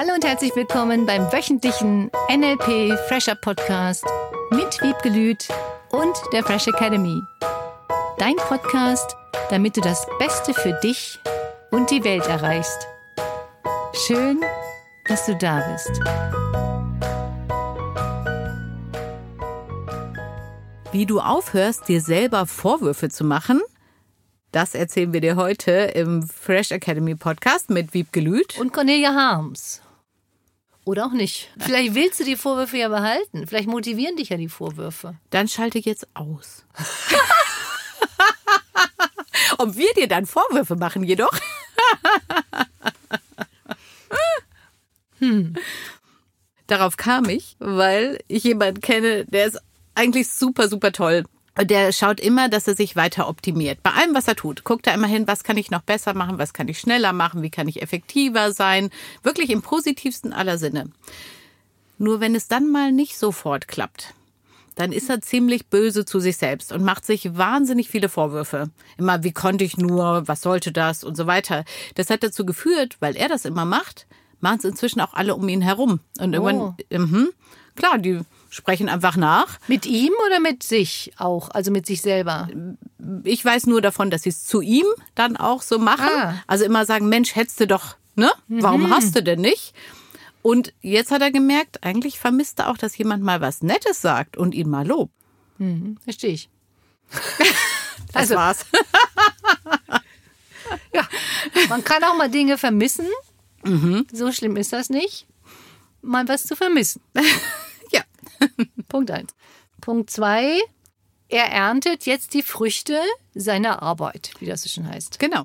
Hallo und herzlich willkommen beim wöchentlichen NLP Fresher Podcast mit Wiebke Lüth und der Fresh Academy. Dein Podcast, damit du das Beste für dich und die Welt erreichst. Schön, dass du da bist. Wie du aufhörst, dir selber Vorwürfe zu machen, das erzählen wir dir heute im Fresh Academy Podcast mit Wiebke Lüth. Und Cornelia Harms. Oder auch nicht. Vielleicht willst du die Vorwürfe ja behalten. Vielleicht motivieren dich ja die Vorwürfe. Dann schalte jetzt aus. Ob wir dir dann Vorwürfe machen, jedoch. hm. Darauf kam ich, weil ich jemanden kenne, der ist eigentlich super, super toll der schaut immer, dass er sich weiter optimiert. Bei allem, was er tut, guckt er immer hin, was kann ich noch besser machen, was kann ich schneller machen, wie kann ich effektiver sein. Wirklich im positivsten aller Sinne. Nur wenn es dann mal nicht sofort klappt, dann ist er ziemlich böse zu sich selbst und macht sich wahnsinnig viele Vorwürfe. Immer, wie konnte ich nur, was sollte das und so weiter. Das hat dazu geführt, weil er das immer macht, machen es inzwischen auch alle um ihn herum. Und irgendwann, oh. mh, klar, die sprechen einfach nach. Mit ihm oder mit sich auch, also mit sich selber? Ich weiß nur davon, dass sie es zu ihm dann auch so machen. Ah. Also immer sagen, Mensch, hättest du doch, ne? Warum mhm. hast du denn nicht? Und jetzt hat er gemerkt, eigentlich vermisst er auch, dass jemand mal was Nettes sagt und ihn mal lobt. Mhm, verstehe ich. das also, war's. ja, man kann auch mal Dinge vermissen. Mhm. So schlimm ist das nicht. Mal was zu vermissen. Punkt eins. Punkt zwei, er erntet jetzt die Früchte seiner Arbeit, wie das so schon heißt. Genau.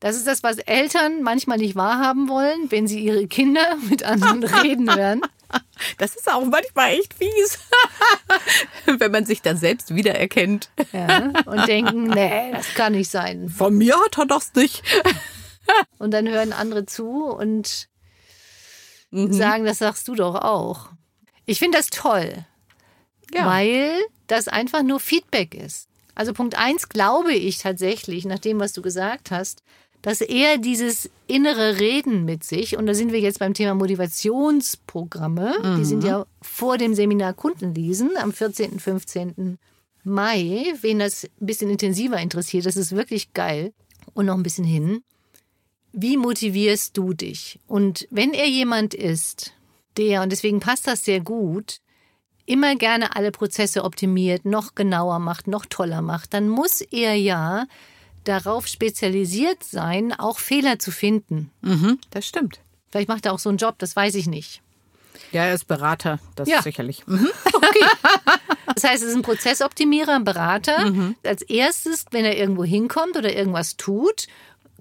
Das ist das, was Eltern manchmal nicht wahrhaben wollen, wenn sie ihre Kinder mit anderen reden hören. Das ist auch manchmal echt fies, wenn man sich dann selbst wiedererkennt. Ja, und denken, nee, das kann nicht sein. Von mir hat er das nicht. Und dann hören andere zu und mhm. sagen, das sagst du doch auch. Ich finde das toll, ja. weil das einfach nur Feedback ist. Also Punkt eins glaube ich tatsächlich, nach dem, was du gesagt hast, dass er dieses innere Reden mit sich, und da sind wir jetzt beim Thema Motivationsprogramme, mhm. die sind mhm. ja vor dem Seminar Kundenlesen am 14., 15. Mai. Wen das ein bisschen intensiver interessiert, das ist wirklich geil. Und noch ein bisschen hin. Wie motivierst du dich? Und wenn er jemand ist, der, und deswegen passt das sehr gut, immer gerne alle Prozesse optimiert, noch genauer macht, noch toller macht, dann muss er ja darauf spezialisiert sein, auch Fehler zu finden. Mhm, das stimmt. Vielleicht macht er auch so einen Job, das weiß ich nicht. Ja, er ist Berater, das ja. sicherlich. Mhm. Okay. Das heißt, es ist ein Prozessoptimierer, ein Berater. Mhm. Als erstes, wenn er irgendwo hinkommt oder irgendwas tut,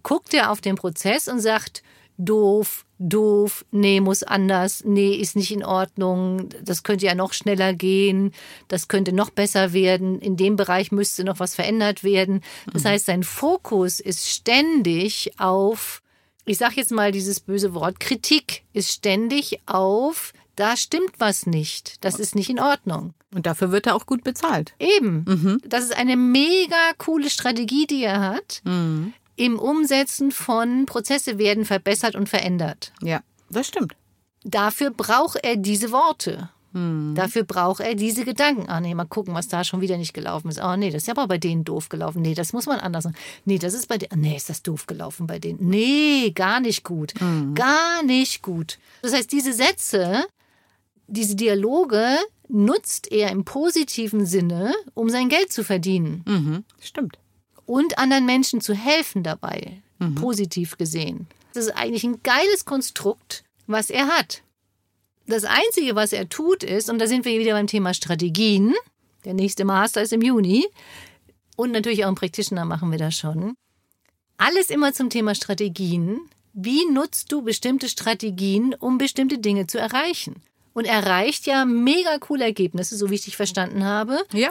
guckt er auf den Prozess und sagt, doof, doof, nee, muss anders, nee, ist nicht in Ordnung, das könnte ja noch schneller gehen, das könnte noch besser werden, in dem Bereich müsste noch was verändert werden. Das mhm. heißt, sein Fokus ist ständig auf, ich sage jetzt mal dieses böse Wort, Kritik ist ständig auf, da stimmt was nicht, das ist nicht in Ordnung. Und dafür wird er auch gut bezahlt. Eben. Mhm. Das ist eine mega coole Strategie, die er hat. Mhm im Umsetzen von Prozesse werden verbessert und verändert. Ja, das stimmt. Dafür braucht er diese Worte. Hm. Dafür braucht er diese Gedanken. Ah, nee, mal gucken, was da schon wieder nicht gelaufen ist. Oh, nee, das ist aber bei denen doof gelaufen. Nee, das muss man anders machen. Nee, das ist bei denen. Nee, ist das doof gelaufen bei denen. Nee, gar nicht gut. Hm. Gar nicht gut. Das heißt, diese Sätze, diese Dialoge nutzt er im positiven Sinne, um sein Geld zu verdienen. Mhm, stimmt und anderen Menschen zu helfen dabei, mhm. positiv gesehen. Das ist eigentlich ein geiles Konstrukt, was er hat. Das Einzige, was er tut, ist, und da sind wir wieder beim Thema Strategien, der nächste Master ist im Juni, und natürlich auch im Practitioner machen wir das schon. Alles immer zum Thema Strategien. Wie nutzt du bestimmte Strategien, um bestimmte Dinge zu erreichen? Und erreicht ja mega coole Ergebnisse, so wie ich dich verstanden habe. Ja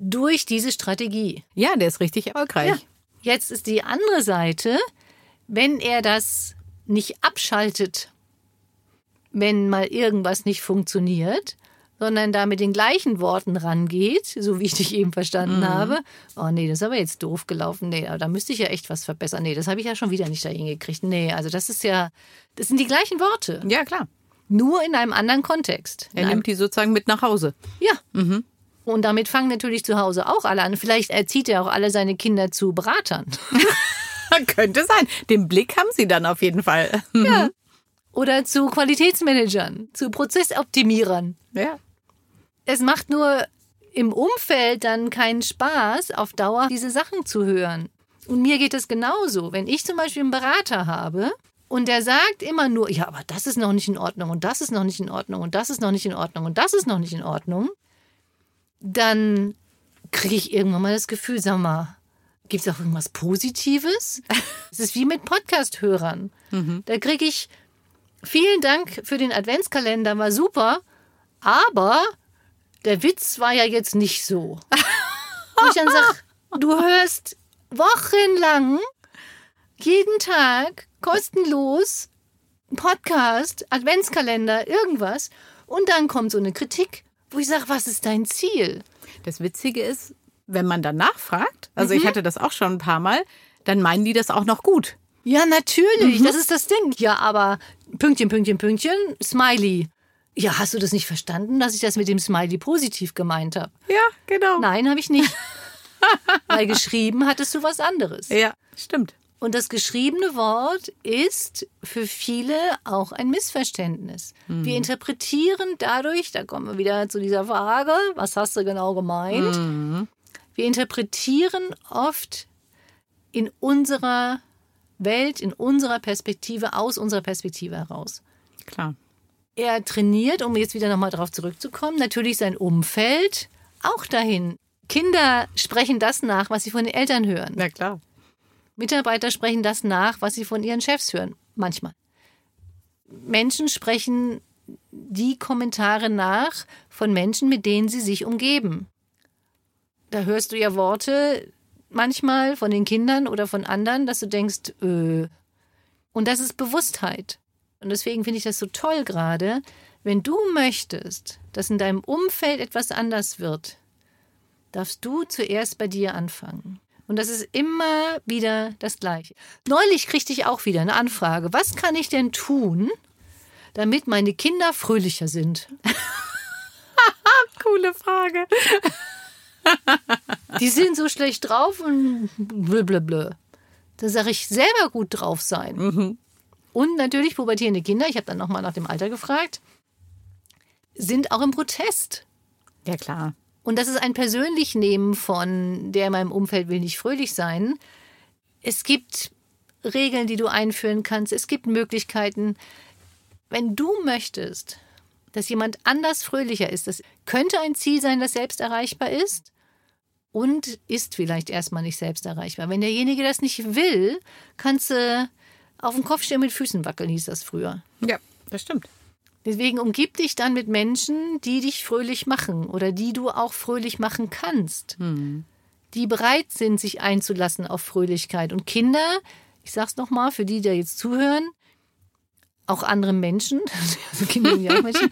durch diese Strategie. Ja, der ist richtig erfolgreich. Ja. Jetzt ist die andere Seite, wenn er das nicht abschaltet, wenn mal irgendwas nicht funktioniert, sondern da mit den gleichen Worten rangeht, so wie ich dich eben verstanden mhm. habe. Oh nee, das ist aber jetzt doof gelaufen. Nee, da müsste ich ja echt was verbessern. Nee, das habe ich ja schon wieder nicht dahin gekriegt. Nee, also das ist ja, das sind die gleichen Worte. Ja, klar. Nur in einem anderen Kontext. Er nimmt die sozusagen mit nach Hause. Ja. Mhm. Und damit fangen natürlich zu Hause auch alle an. Vielleicht erzieht er auch alle seine Kinder zu Beratern. Könnte sein. Den Blick haben sie dann auf jeden Fall. ja. Oder zu Qualitätsmanagern, zu Prozessoptimierern. Ja. Es macht nur im Umfeld dann keinen Spaß, auf Dauer diese Sachen zu hören. Und mir geht es genauso. Wenn ich zum Beispiel einen Berater habe und der sagt immer nur, ja, aber das ist noch nicht in Ordnung und das ist noch nicht in Ordnung und das ist noch nicht in Ordnung und das ist noch nicht in Ordnung, dann kriege ich irgendwann mal das Gefühl, sag mal, gibt es auch irgendwas Positives? Es ist wie mit Podcast-Hörern. Mhm. Da kriege ich, vielen Dank für den Adventskalender, war super, aber der Witz war ja jetzt nicht so. Und ich dann sage, du hörst wochenlang, jeden Tag, kostenlos, Podcast, Adventskalender, irgendwas. Und dann kommt so eine Kritik, wo ich sage, was ist dein Ziel? Das Witzige ist, wenn man dann nachfragt, also mhm. ich hatte das auch schon ein paar Mal, dann meinen die das auch noch gut. Ja, natürlich, mhm. das ist das Ding. Ja, aber Pünktchen, Pünktchen, Pünktchen, Smiley. Ja, hast du das nicht verstanden, dass ich das mit dem Smiley positiv gemeint habe? Ja, genau. Nein, habe ich nicht. Weil geschrieben hattest du was anderes. Ja, stimmt. Und das geschriebene Wort ist für viele auch ein Missverständnis. Mhm. Wir interpretieren dadurch, da kommen wir wieder zu dieser Frage, was hast du genau gemeint? Mhm. Wir interpretieren oft in unserer Welt, in unserer Perspektive, aus unserer Perspektive heraus. Klar er trainiert, um jetzt wieder nochmal darauf zurückzukommen, natürlich sein Umfeld auch dahin. Kinder sprechen das nach, was sie von den Eltern hören. Na klar. Mitarbeiter sprechen das nach, was sie von ihren Chefs hören. Manchmal. Menschen sprechen die Kommentare nach von Menschen, mit denen sie sich umgeben. Da hörst du ja Worte manchmal von den Kindern oder von anderen, dass du denkst, äh. Und das ist Bewusstheit. Und deswegen finde ich das so toll gerade, wenn du möchtest, dass in deinem Umfeld etwas anders wird, darfst du zuerst bei dir anfangen. Und das ist immer wieder das Gleiche. Neulich kriegte ich auch wieder eine Anfrage. Was kann ich denn tun, damit meine Kinder fröhlicher sind? Coole Frage. Die sind so schlecht drauf und blablabla. Da sage ich selber gut drauf sein. Mhm und natürlich pubertierende Kinder, ich habe dann nochmal nach dem Alter gefragt, sind auch im Protest. Ja, klar. Und das ist ein persönlich Nehmen von, der in meinem Umfeld will nicht fröhlich sein. Es gibt Regeln, die du einführen kannst. Es gibt Möglichkeiten. Wenn du möchtest, dass jemand anders fröhlicher ist, das könnte ein Ziel sein, das selbst erreichbar ist und ist vielleicht erstmal nicht selbst erreichbar. Wenn derjenige das nicht will, kannst du auf dem Kopf stehen mit Füßen wackeln, hieß das früher. Ja, das stimmt. Deswegen umgib dich dann mit Menschen, die dich fröhlich machen oder die du auch fröhlich machen kannst. Hm. Die bereit sind, sich einzulassen auf Fröhlichkeit. Und Kinder, ich sag's nochmal, für die, die jetzt zuhören, auch andere Menschen, also Kinder sind ja auch Menschen,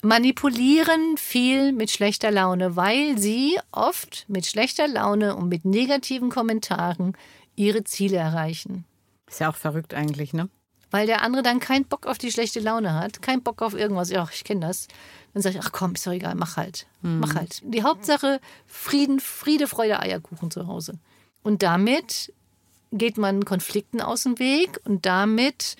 manipulieren viel mit schlechter Laune, weil sie oft mit schlechter Laune und mit negativen Kommentaren ihre Ziele erreichen. Ist ja auch verrückt eigentlich, ne? Weil der andere dann keinen Bock auf die schlechte Laune hat, keinen Bock auf irgendwas. Ja, ich kenne das. Dann sage ich, ach komm, ist doch egal, mach halt. Mhm. Mach halt. Die Hauptsache Frieden, Friede, Freude, Eierkuchen zu Hause. Und damit geht man Konflikten aus dem Weg und damit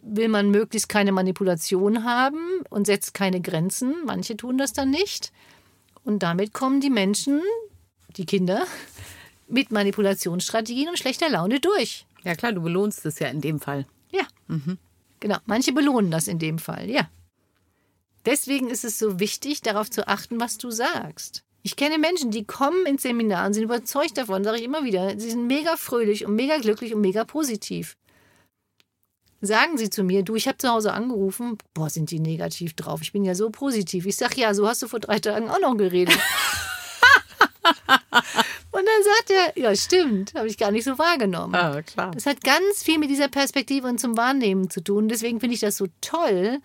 will man möglichst keine Manipulation haben und setzt keine Grenzen. Manche tun das dann nicht. Und damit kommen die Menschen, die Kinder, mit Manipulationsstrategien und schlechter Laune durch. Ja klar, du belohnst es ja in dem Fall. Ja. Mhm. Genau, manche belohnen das in dem Fall, ja. Deswegen ist es so wichtig, darauf zu achten, was du sagst. Ich kenne Menschen, die kommen ins Seminar und sind überzeugt davon, sage ich immer wieder. Sie sind mega fröhlich und mega glücklich und mega positiv. Sagen sie zu mir, du, ich habe zu Hause angerufen, boah, sind die negativ drauf. Ich bin ja so positiv. Ich sage, ja, so hast du vor drei Tagen auch noch geredet. Und dann sagt er, ja, stimmt, habe ich gar nicht so wahrgenommen. Ah, klar. Das hat ganz viel mit dieser Perspektive und zum Wahrnehmen zu tun. Deswegen finde ich das so toll,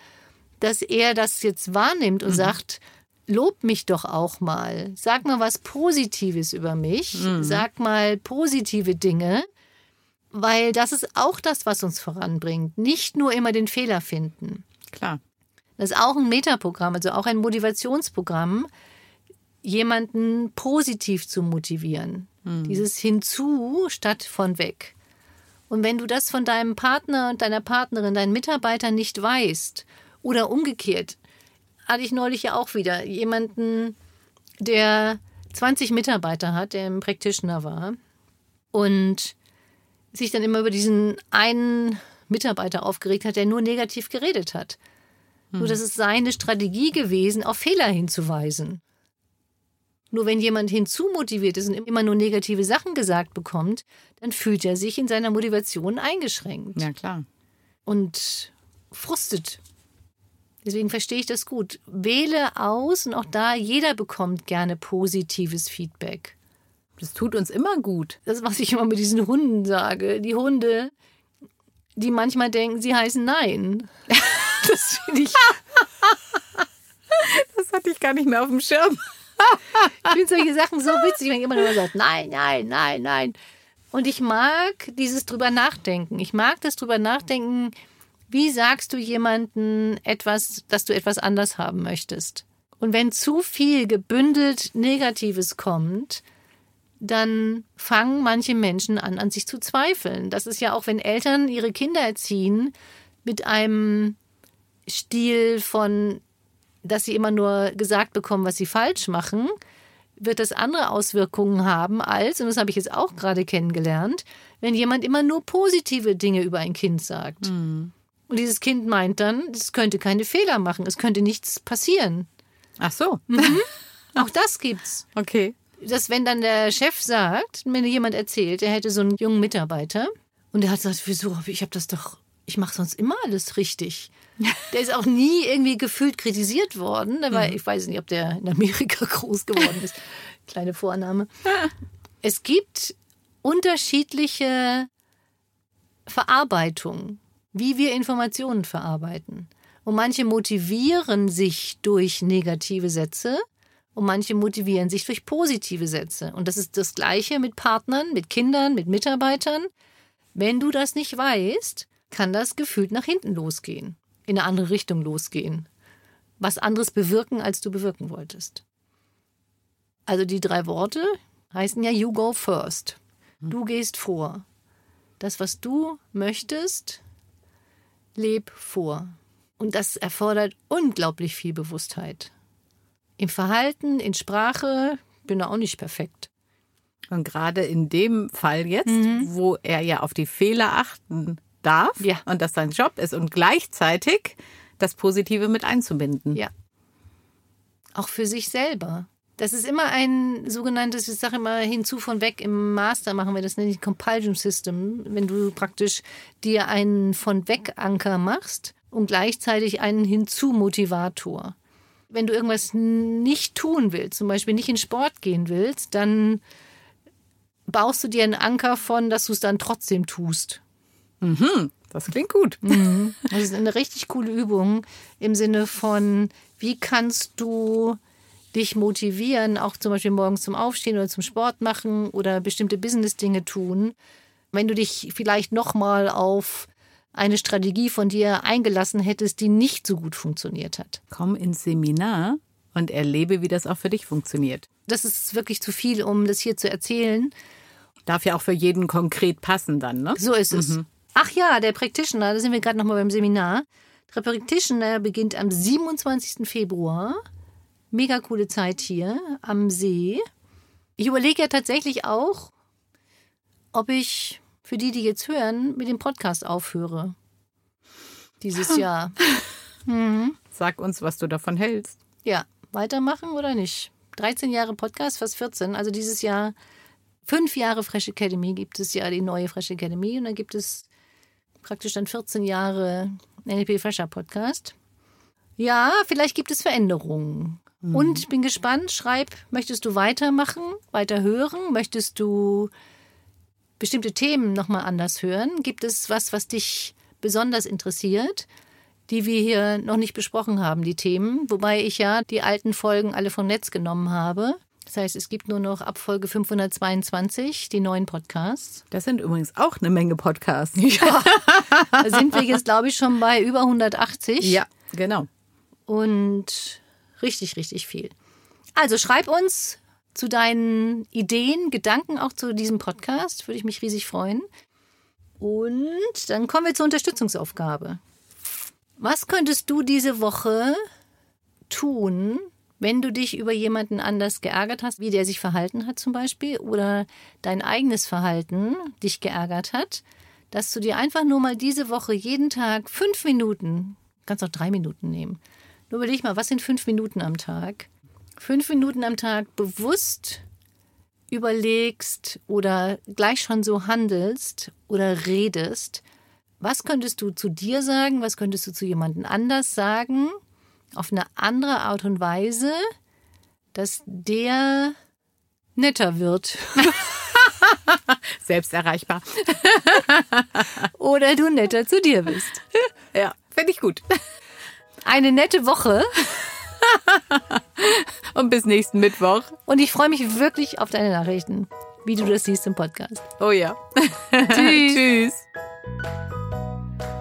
dass er das jetzt wahrnimmt und mhm. sagt, lob mich doch auch mal. Sag mal was Positives über mich. Mhm. Sag mal positive Dinge. Weil das ist auch das, was uns voranbringt. Nicht nur immer den Fehler finden. Klar. Das ist auch ein Metaprogramm, also auch ein Motivationsprogramm, jemanden positiv zu motivieren. Mhm. Dieses hinzu statt von weg. Und wenn du das von deinem Partner und deiner Partnerin, deinen Mitarbeitern nicht weißt oder umgekehrt, hatte ich neulich ja auch wieder jemanden, der 20 Mitarbeiter hat, der im Practitioner war und sich dann immer über diesen einen Mitarbeiter aufgeregt hat, der nur negativ geredet hat. Hm. Nur das ist seine Strategie gewesen, auf Fehler hinzuweisen. Nur wenn jemand hinzumotiviert ist und immer nur negative Sachen gesagt bekommt, dann fühlt er sich in seiner Motivation eingeschränkt. Ja, klar. Und frustet. Deswegen verstehe ich das gut. Wähle aus und auch da, jeder bekommt gerne positives Feedback. Das tut uns immer gut. Das, ist, was ich immer mit diesen Hunden sage. Die Hunde, die manchmal denken, sie heißen Nein. Das finde ich. Das hatte ich gar nicht mehr auf dem Schirm. Ich finde solche Sachen so witzig, wenn jemand immer sagt, nein, nein, nein, nein. Und ich mag dieses drüber nachdenken. Ich mag das drüber nachdenken, wie sagst du jemandem etwas, dass du etwas anders haben möchtest? Und wenn zu viel gebündelt Negatives kommt, dann fangen manche Menschen an, an sich zu zweifeln. Das ist ja auch, wenn Eltern ihre Kinder erziehen mit einem Stil von, dass sie immer nur gesagt bekommen, was sie falsch machen, wird das andere Auswirkungen haben als, und das habe ich jetzt auch gerade kennengelernt, wenn jemand immer nur positive Dinge über ein Kind sagt. Mhm. Und dieses Kind meint dann, es könnte keine Fehler machen, es könnte nichts passieren. Ach so. Mhm. Auch das gibt's. Okay. Dass wenn dann der Chef sagt, wenn jemand erzählt, er hätte so einen jungen Mitarbeiter und der hat gesagt, wieso, ich habe das doch, ich mache sonst immer alles richtig. Der ist auch nie irgendwie gefühlt kritisiert worden. Der war, mhm. Ich weiß nicht, ob der in Amerika groß geworden ist. Kleine Vorname. Es gibt unterschiedliche Verarbeitungen, wie wir Informationen verarbeiten. Und manche motivieren sich durch negative Sätze und manche motivieren sich durch positive Sätze. Und das ist das Gleiche mit Partnern, mit Kindern, mit Mitarbeitern. Wenn du das nicht weißt, kann das gefühlt nach hinten losgehen in eine andere Richtung losgehen. Was anderes bewirken, als du bewirken wolltest. Also die drei Worte heißen ja You go first. Du gehst vor. Das, was du möchtest, leb vor. Und das erfordert unglaublich viel Bewusstheit. Im Verhalten, in Sprache bin er auch nicht perfekt. Und gerade in dem Fall jetzt, mhm. wo er ja auf die Fehler achten darf ja. und das sein Job ist und gleichzeitig das Positive mit einzubinden. Ja. Auch für sich selber. Das ist immer ein sogenanntes, ich sage immer hinzu von weg, im Master machen wir das, nenne ich Compulsion System, wenn du praktisch dir einen von weg Anker machst und gleichzeitig einen hinzu Motivator. Wenn du irgendwas nicht tun willst, zum Beispiel nicht in Sport gehen willst, dann baust du dir einen Anker von, dass du es dann trotzdem tust. Mhm, das klingt gut. Mhm. Das ist eine richtig coole Übung im Sinne von, wie kannst du dich motivieren, auch zum Beispiel morgens zum Aufstehen oder zum Sport machen oder bestimmte Business-Dinge tun, wenn du dich vielleicht nochmal auf eine Strategie von dir eingelassen hättest, die nicht so gut funktioniert hat. Komm ins Seminar und erlebe, wie das auch für dich funktioniert. Das ist wirklich zu viel, um das hier zu erzählen. Darf ja auch für jeden konkret passen dann, ne? So ist es. Mhm. Ach ja, der Practitioner, da sind wir gerade noch mal beim Seminar. Der Practitioner beginnt am 27. Februar. Mega coole Zeit hier am See. Ich überlege ja tatsächlich auch, ob ich für die, die jetzt hören, mit dem Podcast aufhöre. Dieses Jahr. Mhm. Sag uns, was du davon hältst. Ja, weitermachen oder nicht? 13 Jahre Podcast, fast 14. Also dieses Jahr fünf Jahre Fresh Academy gibt es ja die neue Fresh Academy und dann gibt es praktisch dann 14 Jahre NLP Fresher Podcast. Ja, vielleicht gibt es Veränderungen. Mhm. Und ich bin gespannt, schreib, möchtest du weitermachen, weiter hören? Möchtest du bestimmte Themen nochmal anders hören? Gibt es was, was dich besonders interessiert? die wir hier noch nicht besprochen haben, die Themen. Wobei ich ja die alten Folgen alle vom Netz genommen habe. Das heißt, es gibt nur noch ab Folge 522 die neuen Podcasts. Das sind übrigens auch eine Menge Podcasts. Ja, da sind wir jetzt, glaube ich, schon bei über 180. Ja, genau. Und richtig, richtig viel. Also schreib uns zu deinen Ideen, Gedanken auch zu diesem Podcast. Würde ich mich riesig freuen. Und dann kommen wir zur Unterstützungsaufgabe. Was könntest du diese Woche tun, wenn du dich über jemanden anders geärgert hast, wie der sich verhalten hat zum Beispiel, oder dein eigenes Verhalten dich geärgert hat, dass du dir einfach nur mal diese Woche jeden Tag fünf Minuten, kannst auch drei Minuten nehmen, nur überleg mal, was sind fünf Minuten am Tag? Fünf Minuten am Tag bewusst überlegst oder gleich schon so handelst oder redest, was könntest du zu dir sagen, was könntest du zu jemandem anders sagen, auf eine andere Art und Weise, dass der netter wird. Selbst erreichbar. Oder du netter zu dir bist. Ja, finde ich gut. Eine nette Woche. Und bis nächsten Mittwoch. Und ich freue mich wirklich auf deine Nachrichten, wie du das siehst im Podcast. Oh ja. Tschüss. Tschüss.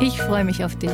Ich freue mich auf dich.